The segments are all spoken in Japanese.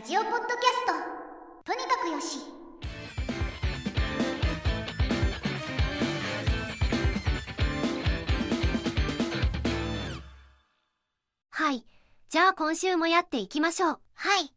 ラジオポッドキャストとにかくよしはい。じゃあ今週もやっていきましょう。はい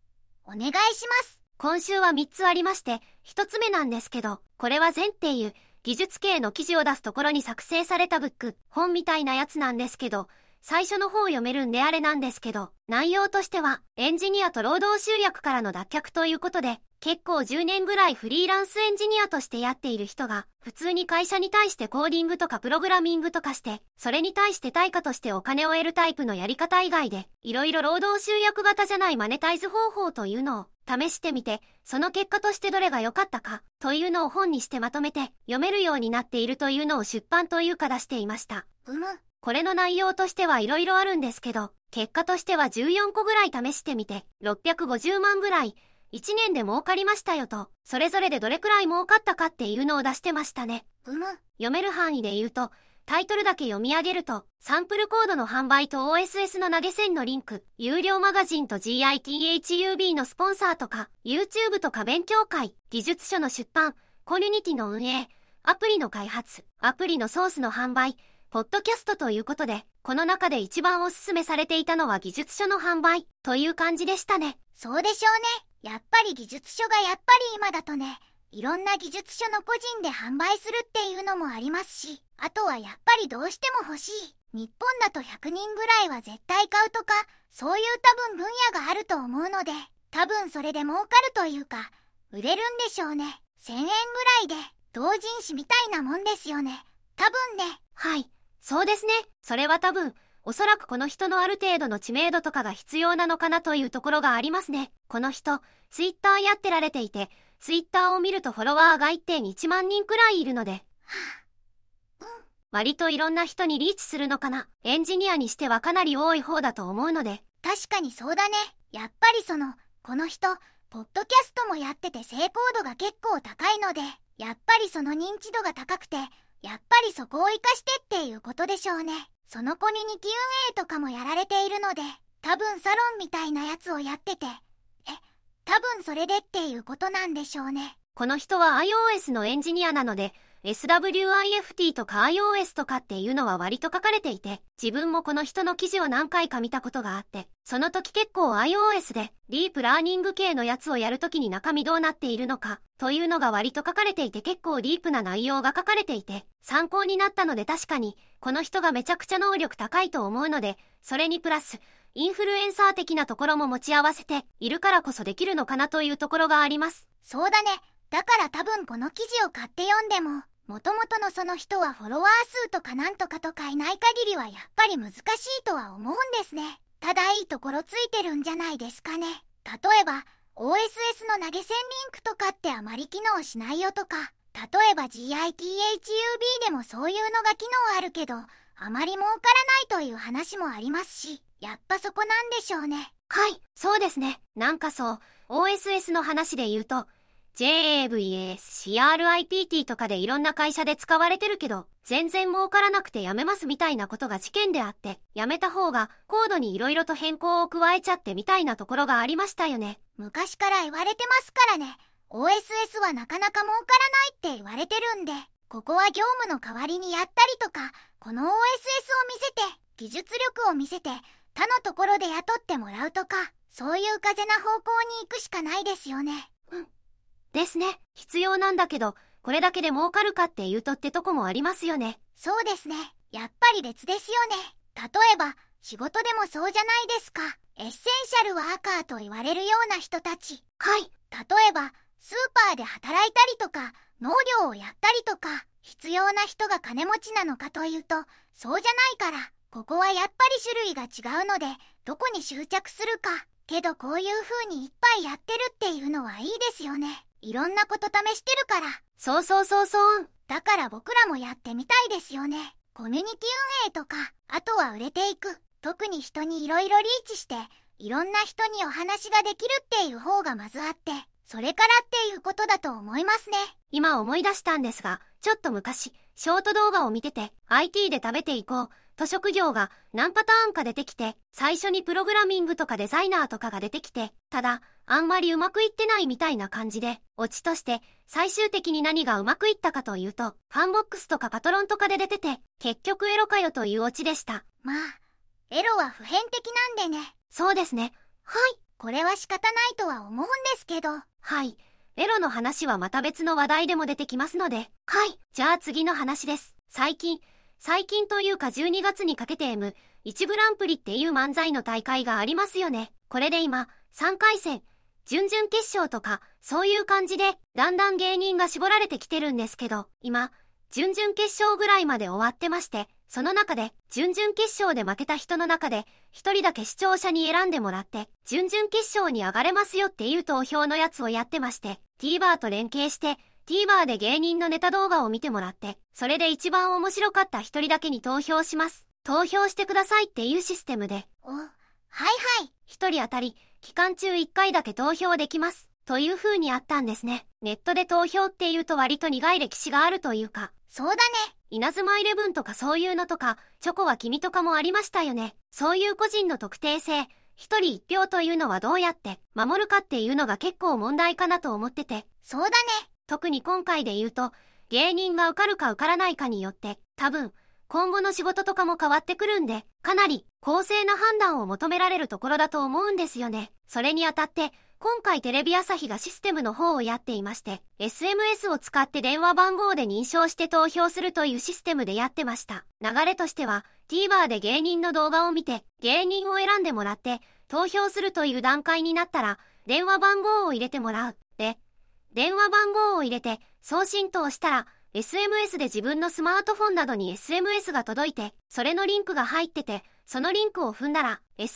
お願いします今週は3つありまして、1つ目なんですけど、これは全っていう技術系の記事を出すところに作成されたブック、本みたいなやつなんですけど、最初の方を読めるんであれなんですけど、内容としては、エンジニアと労働集約からの脱却ということで、結構10年ぐらいフリーランスエンジニアとしてやっている人が、普通に会社に対してコーディングとかプログラミングとかして、それに対して対価としてお金を得るタイプのやり方以外で、いろいろ労働集約型じゃないマネタイズ方法というのを試してみて、その結果としてどれが良かったか、というのを本にしてまとめて、読めるようになっているというのを出版というか出していました。うむこれの内容としてはいろいろあるんですけど、結果としては14個ぐらい試してみて、650万ぐらい、1年で儲かりましたよと、それぞれでどれくらい儲かったかっていうのを出してましたね。うむ読める範囲で言うと、タイトルだけ読み上げると、サンプルコードの販売と OSS の投げ銭のリンク、有料マガジンと GITHUB のスポンサーとか、YouTube とか勉強会、技術書の出版、コミュニティの運営、アプリの開発、アプリのソースの販売、ポッドキャストということで、この中で一番おすすめされていたのは技術書の販売、という感じでしたね。そうでしょうね。やっぱり技術書がやっぱり今だとねいろんな技術書の個人で販売するっていうのもありますしあとはやっぱりどうしても欲しい。日本だと100人ぐらいは絶対買うとかそういう多分分野があると思うので多分それで儲かるというか売れるんでしょうね。1000円ぐらいで同人誌みたいなもんですよね。多分ね。はい、そうですね。それは多分、おそらくこの人のある程度の知名度とかが必要なのかなというところがありますね。この人、ツイッターやってられていて、ツイッターを見るとフォロワーが1.1万人くらいいるので、割といろんな人にリーチするのかな。エンジニアにしてはかなり多い方だと思うので、確かにそうだねやっぱりそのこの人ポッドキャストもやってて成功度が結構高いのでやっぱりその認知度が高くてやっぱりそこを生かしてっていうことでしょうね。そのコミュニティ運営とかもやられているので多分サロンみたいなやつをやってて。え多分それでっていうことなんでしょうね。この人は iOS のエンジニアなので、SWIFT とか iOS とかっていうのは割と書かれていて、自分もこの人の記事を何回か見たことがあって、その時結構 iOS でディープラーニング系のやつをやるときに中身どうなっているのか、というのが割と書かれていて結構ディープな内容が書かれていて、参考になったので確かに、この人がめちゃくちゃ能力高いと思うので、それにプラス、インフルエンサー的なところも持ち合わせているからこそできるのかなというところがあります。そうだねだから多分この記事を買って読んでももともとのその人はフォロワー数とかなんとかとかいない限りはやっぱり難しいとは思うんですね。ただいいところついてるんじゃないですかね。例えば OSS の投げ銭リンクとかってあまり機能しないよとか。例えば GITHUB でもそういうのが機能あるけどあまり儲からないという話もありますしやっぱそこなんでしょうね。はい、そうですね。なんかそう、OSS の話で言うと、JAVAS、CRIPT とかでいろんな会社で使われてるけど、全然儲からなくてやめますみたいなことが事件であって、やめた方がコードにいろいろと変更を加えちゃってみたいなところがありましたよね。昔から言われてますからね。OSS はなかなか儲からないって言われてるんで。ここは業務の代わりにやったりとかこの OSS を見せて技術力を見せて他のところで雇ってもらうとかそういう風な方向に行くしかないですよね。うんですね。必要なんだけど、これだけで儲かるかっていうとってとこもありますよね。そうですねやっぱり別ですよね例えば仕事でもそうじゃないですかエッセンシャルワーカーと言われるような人たちはい。例えばスーパーで働いたりとか農業をやったりとか必要な人が金持ちなのかというとそうじゃないからここはやっぱり種類が違うのでどこに執着するかけどこういう風にいっぱいやってるっていうのはいいですよねいろんなこと試してるから。そうそうそうそう。だから僕らもやってみたいですよね。コミュニティ運営とかあとは売れていく。特に人にいろいろリーチしていろんな人にお話ができるっていう方がまずあってそれからっていうことだと思いますね。今思い出したんですが、ちょっと昔、ショート動画を見てて、IT で食べていこう、と職業が何パターンか出てきて、最初にプログラミングとかデザイナーとかが出てきて、ただ、あんまりうまくいってないみたいな感じで、オチとして最終的に何がうまくいったかというと、ファンボックスとか Patreon とかで出てて、結局エロかよというオチでした。まあ、エロは普遍的なんでね。そうですね。はい。これは仕方ないとは思うんですけど。はい。エロの話はまた別の話題でも出てきますので。はい。じゃあ次の話です。最近、最近というか12月にかけて M1 グランプリっていう漫才の大会がありますよね。これで今、3回戦、準々決勝とか、そういう感じで、だんだん芸人が絞られてきてるんですけど、今、準々決勝ぐらいまで終わってまして、その中で、準々決勝で負けた人の中で、一人だけ視聴者に選んでもらって、準々決勝に上がれますよっていう投票のやつをやってまして、TVer と連携して、TVer で芸人のネタ動画を見てもらって、それで一番面白かった一人だけに投票します。投票してくださいっていうシステムで。お、はいはい。一人当たり、期間中一回だけ投票できます。という風にあったんですね。ネットで投票っていうと割と苦い歴史があるというか。そうだね。稲妻イレブンとかそういうのとか、チョコは君とかもありましたよね。そういう個人の特定性、一人一票というのはどうやって守るかっていうのが結構問題かなと思ってて。そうだね。特に今回で言うと、芸人が受かるか受からないかによって、多分、今後の仕事とかも変わってくるんで、かなり公正な判断を求められるところだと思うんですよね。それにあたって、今回テレビ朝日がシステムの方をやっていまして、SMS を使って電話番号で認証して投票するというシステムでやってました。流れとしては、TVer で芸人の動画を見て、芸人を選んでもらって、投票するという段階になったら、電話番号を入れてもらう。で、電話番号を入れて、送信等したら、SMS で自分のスマートフォンなどに SMS が届いて、それのリンクが入ってて、そのリンクを踏んだら、SMS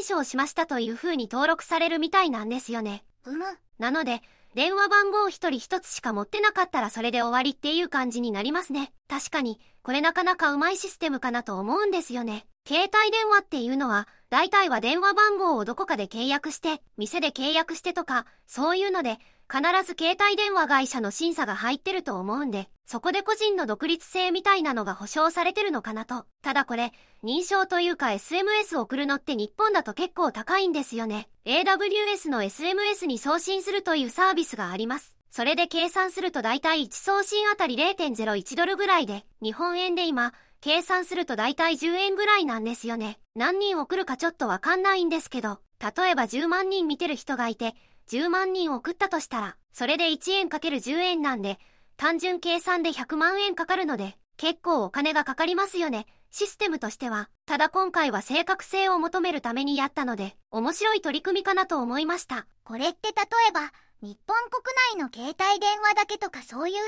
認証しましたという風に登録されるみたいなんですよね。うむ。なので、電話番号一人一つしか持ってなかったらそれで終わりっていう感じになりますね。確かに、これなかなかうまいシステムかなと思うんですよね。携帯電話っていうのは、大体は電話番号をどこかで契約して、店で契約してとか、そういうので、必ず携帯電話会社の審査が入ってると思うんで、そこで個人の独立性みたいなのが保証されてるのかなと。ただこれ、認証というか SMS 送るのって日本だと結構高いんですよね。AWS の SMS に送信するというサービスがあります。それで計算すると大体1送信あたり0.01ドルぐらいで、日本円で今、計算すると大体10円ぐらいなんですよね。何人送るかちょっとわかんないんですけど、例えば10万人見てる人がいて、10万人送ったとしたら、それで1円かける10円なんで、単純計算で100万円かかるので、結構お金がかかりますよね。システムとしては。ただ今回は正確性を求めるためにやったので、面白い取り組みかなと思いました。これって例えば、日本国内の携帯電話だけとかそういう制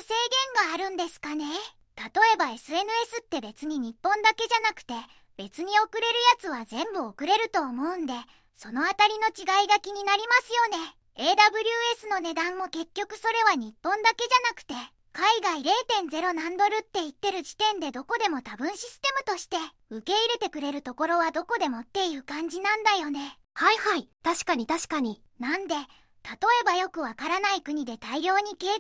限があるんですかね？例えば SNS って別に日本だけじゃなくて別に送れるやつは全部送れると思うんでそのあたりの違いが気になりますよね AWS の値段も結局それは日本だけじゃなくて海外0.0何ドルって言ってる時点でどこでも多分システムとして受け入れてくれるところはどこでもっていう感じなんだよね。はいはい。確かに確かに。なんで例えばよくわからない国で大量に携帯電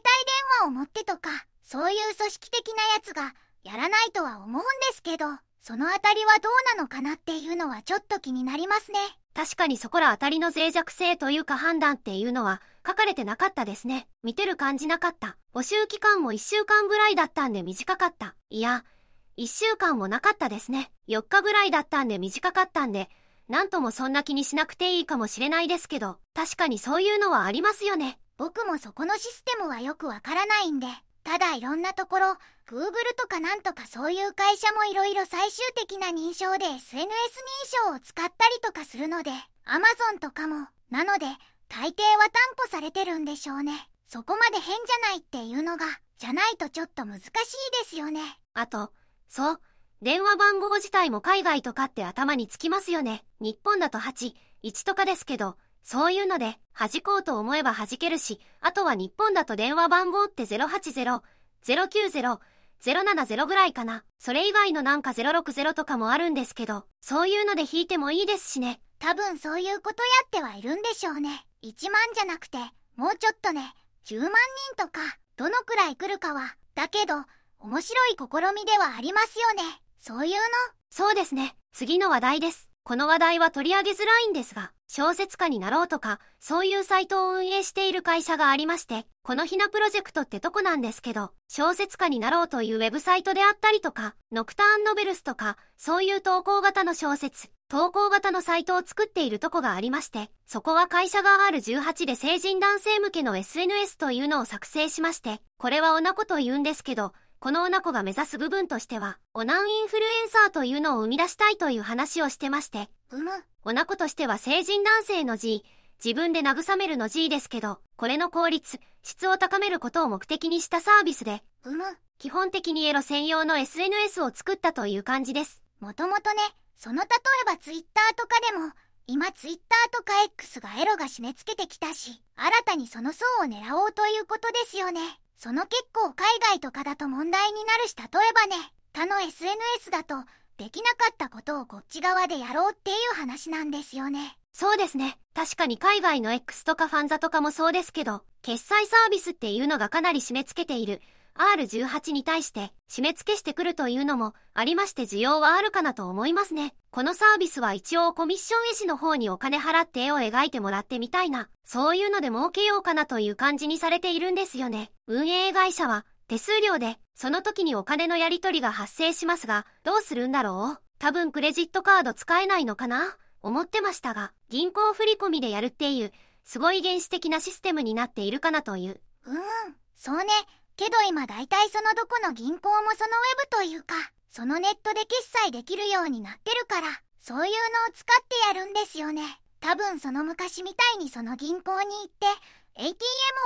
話を持ってとかそういう組織的なやつがやらないとは思うんですけど、そのあたりはどうなのかなっていうのはちょっと気になりますね。確かにそこらあたりの脆弱性というか判断っていうのは書かれてなかったですね。見てる感じなかった。募集期間も1週間ぐらいだったんで短かった。いや、1週間もなかったですね。4日ぐらいだったんで短かったんで、なんともそんな気にしなくていいかもしれないですけど、確かにそういうのはありますよね。僕もそこのシステムはよくわからないんで、ただいろんなところ Google とかなんとかそういう会社もいろいろ最終的な認証で SNS 認証を使ったりとかするので Amazon とかも。なので大抵は担保されてるんでしょうね。そこまで変じゃないっていうのがじゃないとちょっと難しいですよね。あとそう。電話番号自体も海外とかって頭につきますよね。日本だと81とかですけど。そういうので、弾こうと思えば弾けるし、あとは日本だと電話番号って080、090、070ぐらいかな。それ以外のなんか060とかもあるんですけど、そういうので弾いてもいいですしね。多分そういうことやってはいるんでしょうね。1万じゃなくて、もうちょっとね、10万人とか、どのくらい来るかは。だけど、面白い試みではありますよね。そういうの、そうですね。次の話題です。この話題は取り上げづらいんですが、小説家になろうとか、そういうサイトを運営している会社がありまして、このひなプロジェクトってとこなんですけど、小説家になろうというウェブサイトであったりとか、ノクターンノベルスとか、そういう投稿型の小説、投稿型のサイトを作っているとこがありまして、そこは会社が R18 で成人男性向けの SNS というのを作成しまして、これはおなこと言うんですけど、このオナコが目指す部分としては、オナンインフルエンサーというのを生み出したいという話をしてまして、うむ。オナコとしては成人男性の G、自分で慰めるの G ですけど、これの効率、質を高めることを目的にしたサービスで、うむ。基本的にエロ専用の SNS を作ったという感じです。もともとね、その例えばツイッターとかでも、今ツイッターとか X がエロが締め付けてきたし、新たにその層を狙おうということですよね。その結構海外とかだと問題になるし例えばね他の SNS だとできなかったことをこっち側でやろうっていう話なんですよね。そうですね。確かに海外の X とかファンザとかもそうですけど決済サービスっていうのがかなり締め付けている。R18 に対して締め付けしてくるというのもありまして需要はあるかなと思いますね。このサービスは一応コミッション絵師の方にお金払って絵を描いてもらってみたいな、そういうので儲けようかなという感じにされているんですよね。運営会社は手数料でその時にお金のやり取りが発生しますが、どうするんだろう？多分クレジットカード使えないのかな？思ってましたが、銀行振込でやるっていう、すごい原始的なシステムになっているかなという。うん、そうね。けど今大体そのどこの銀行もそのウェブというか、そのネットで決済できるようになってるから、そういうのを使ってやるんですよね。多分その昔みたいにその銀行に行って、ATM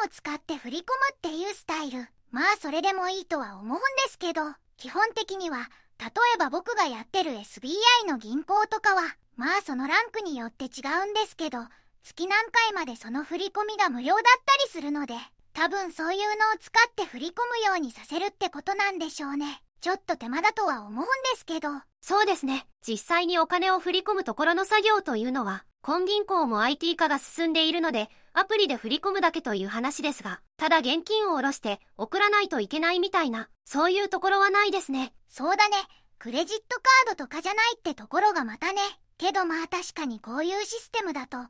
を使って振り込むっていうスタイル。まあそれでもいいとは思うんですけど、基本的には、例えば僕がやってる SBI の銀行とかは、まあそのランクによって違うんですけど、月何回までその振り込みが無料だったりするので、多分そういうのを使って振り込むようにさせるってことなんでしょうね。ちょっと手間だとは思うんですけど。そうですね。実際にお金を振り込むところの作業というのは、今銀行も IT 化が進んでいるので、アプリで振り込むだけという話ですが、ただ現金を下ろして送らないといけないみたいな、そういうところはないですね。そうだね。クレジットカードとかじゃないってところがまたね。けどまあ確かにこういうシステムだと、カ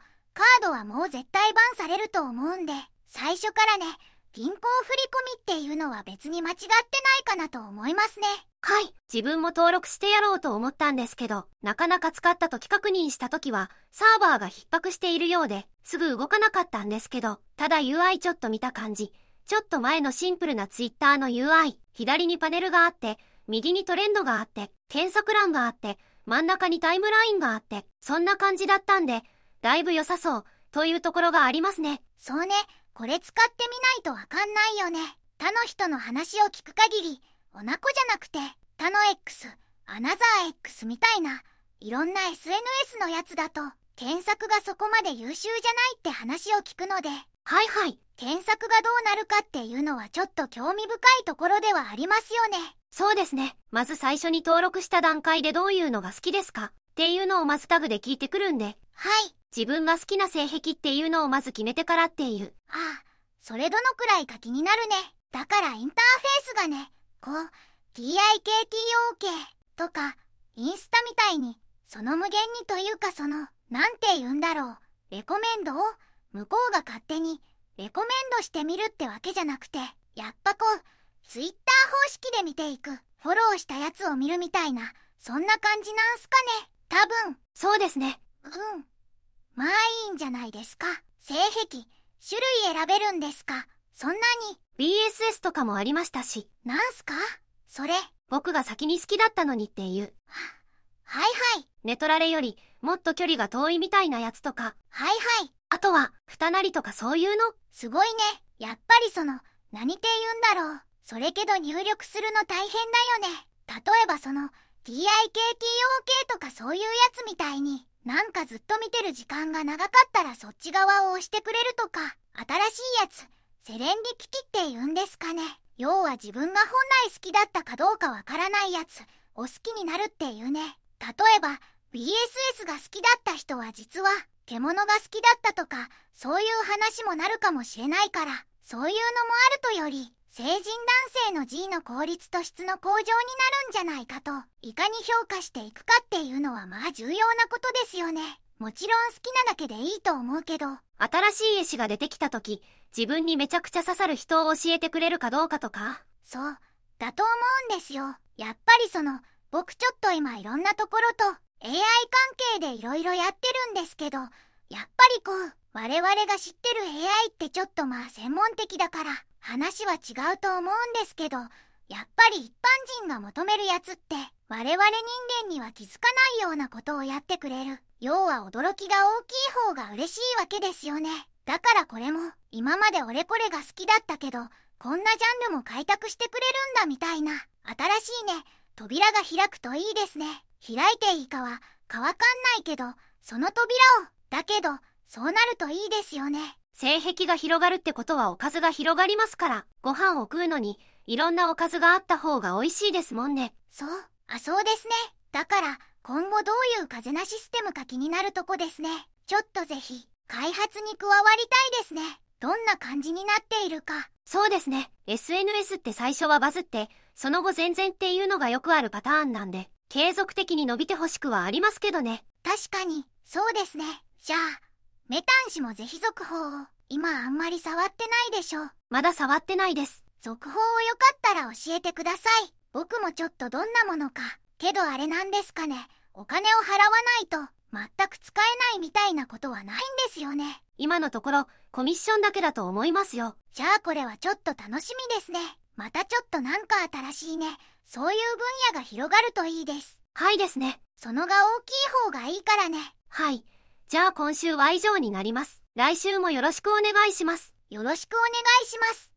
ードはもう絶対バンされると思うんで、最初からね、銀行振込っていうのは別に間違ってないかなと思いますね。はい。自分も登録してやろうと思ったんですけど、なかなか使った時確認した時は、サーバーが逼迫しているようで、すぐ動かなかったんですけど、ただ UI ちょっと見た感じ、ちょっと前のシンプルな Twitter の UI、左にパネルがあって、右にトレンドがあって、検索欄があって、真ん中にタイムラインがあって、そんな感じだったんで、だいぶ良さそう、というところがありますね。そうね。これ使ってみないとわかんないよね。他の人の話を聞く限り、おなこじゃなくて、他の X、アナザー X みたいな、いろんな SNS のやつだと、検索がそこまで優秀じゃないって話を聞くので、はいはい。検索がどうなるかっていうのはちょっと興味深いところではありますよね。そうですね。まず最初に登録した段階でどういうのが好きですか？っていうのをまずタグで聞いてくるんで。はい。自分が好きな性癖っていうのをまず決めてからっていう。ああ、それどのくらいか気になるね。だからインターフェースがね、こう、TIKTOK とか、インスタみたいに、その無限にというかその、なんて言うんだろう、レコメンドを、向こうが勝手に、レコメンドしてみるってわけじゃなくて、やっぱこう、ツイッター方式で見ていく、フォローしたやつを見るみたいな、そんな感じなんすかね。多分。そうですね。うん。まあいいんじゃないですか。性癖、種類選べるんですか。そんなに。BSS とかもありましたし。なんすか？それ。僕が先に好きだったのにっていう。は、はいはい。ネトラレよりもっと距離が遠いみたいなやつとか。はいはい。あとは、二なりとかそういうの？すごいね。やっぱりその、何て言うんだろう。それけど入力するの大変だよね。例えばその、TIKTOK とかそういうやつみたいに、なんかずっと見てる時間が長かったらそっち側を押してくれるとか、新しいやつ、セレンディピティって言うんですかね。要は自分が本来好きだったかどうかわからないやつ、を好きになるっていうね。例えば、BSS が好きだった人は実は、獣が好きだったとか、そういう話もなるかもしれないから、そういうのもあるとより、成人男性の G の効率と質の向上になるんじゃないかと、いかに評価していくかっていうのはまあ重要なことですよね。もちろん好きなだけでいいと思うけど、新しい絵師が出てきた時、自分にめちゃくちゃ刺さる人を教えてくれるかどうかとか。そう、だと思うんですよ。やっぱりその、僕ちょっと今いろんなところと AI 関係でいろいろやってるんですけど、やっぱりこう、我々が知ってる AI ってちょっとまあ専門的だから、話は違うと思うんですけど、やっぱり一般人が求めるやつって、我々人間には気づかないようなことをやってくれる。要は驚きが大きい方が嬉しいわけですよね。だからこれも、今まで俺これが好きだったけど、こんなジャンルも開拓してくれるんだみたいな、新しいね、扉が開くといいですね。開いていいかは、かわかんないけど、その扉を、だけど、そうなるといいですよね。性癖が広がるってことはおかずが広がりますから、ご飯を食うのに、いろんなおかずがあった方が美味しいですもんね。そう、あ、そうですね。だから、今後どういう風なシステムか気になるとこですね。ちょっとぜひ、開発に加わりたいですね。どんな感じになっているか。そうですね。SNS って最初はバズって、その後全然っていうのがよくあるパターンなんで、継続的に伸びてほしくはありますけどね。確かに、そうですね。じゃあ、メタン氏もぜひ続報を。今あんまり触ってないでしょ。まだ触ってないです。続報をよかったら教えてください。僕もちょっとどんなものか。けどあれなんですかね。お金を払わないと、全く使えないみたいなことはないんですよね。今のところ、コミッションだけだと思いますよ。じゃあこれはちょっと楽しみですね。またちょっとなんか新しいね。そういう分野が広がるといいです。はいですね。そのが大きい方がいいからね。はい。じゃあ今週は以上になります。来週もよろしくお願いします。よろしくお願いします。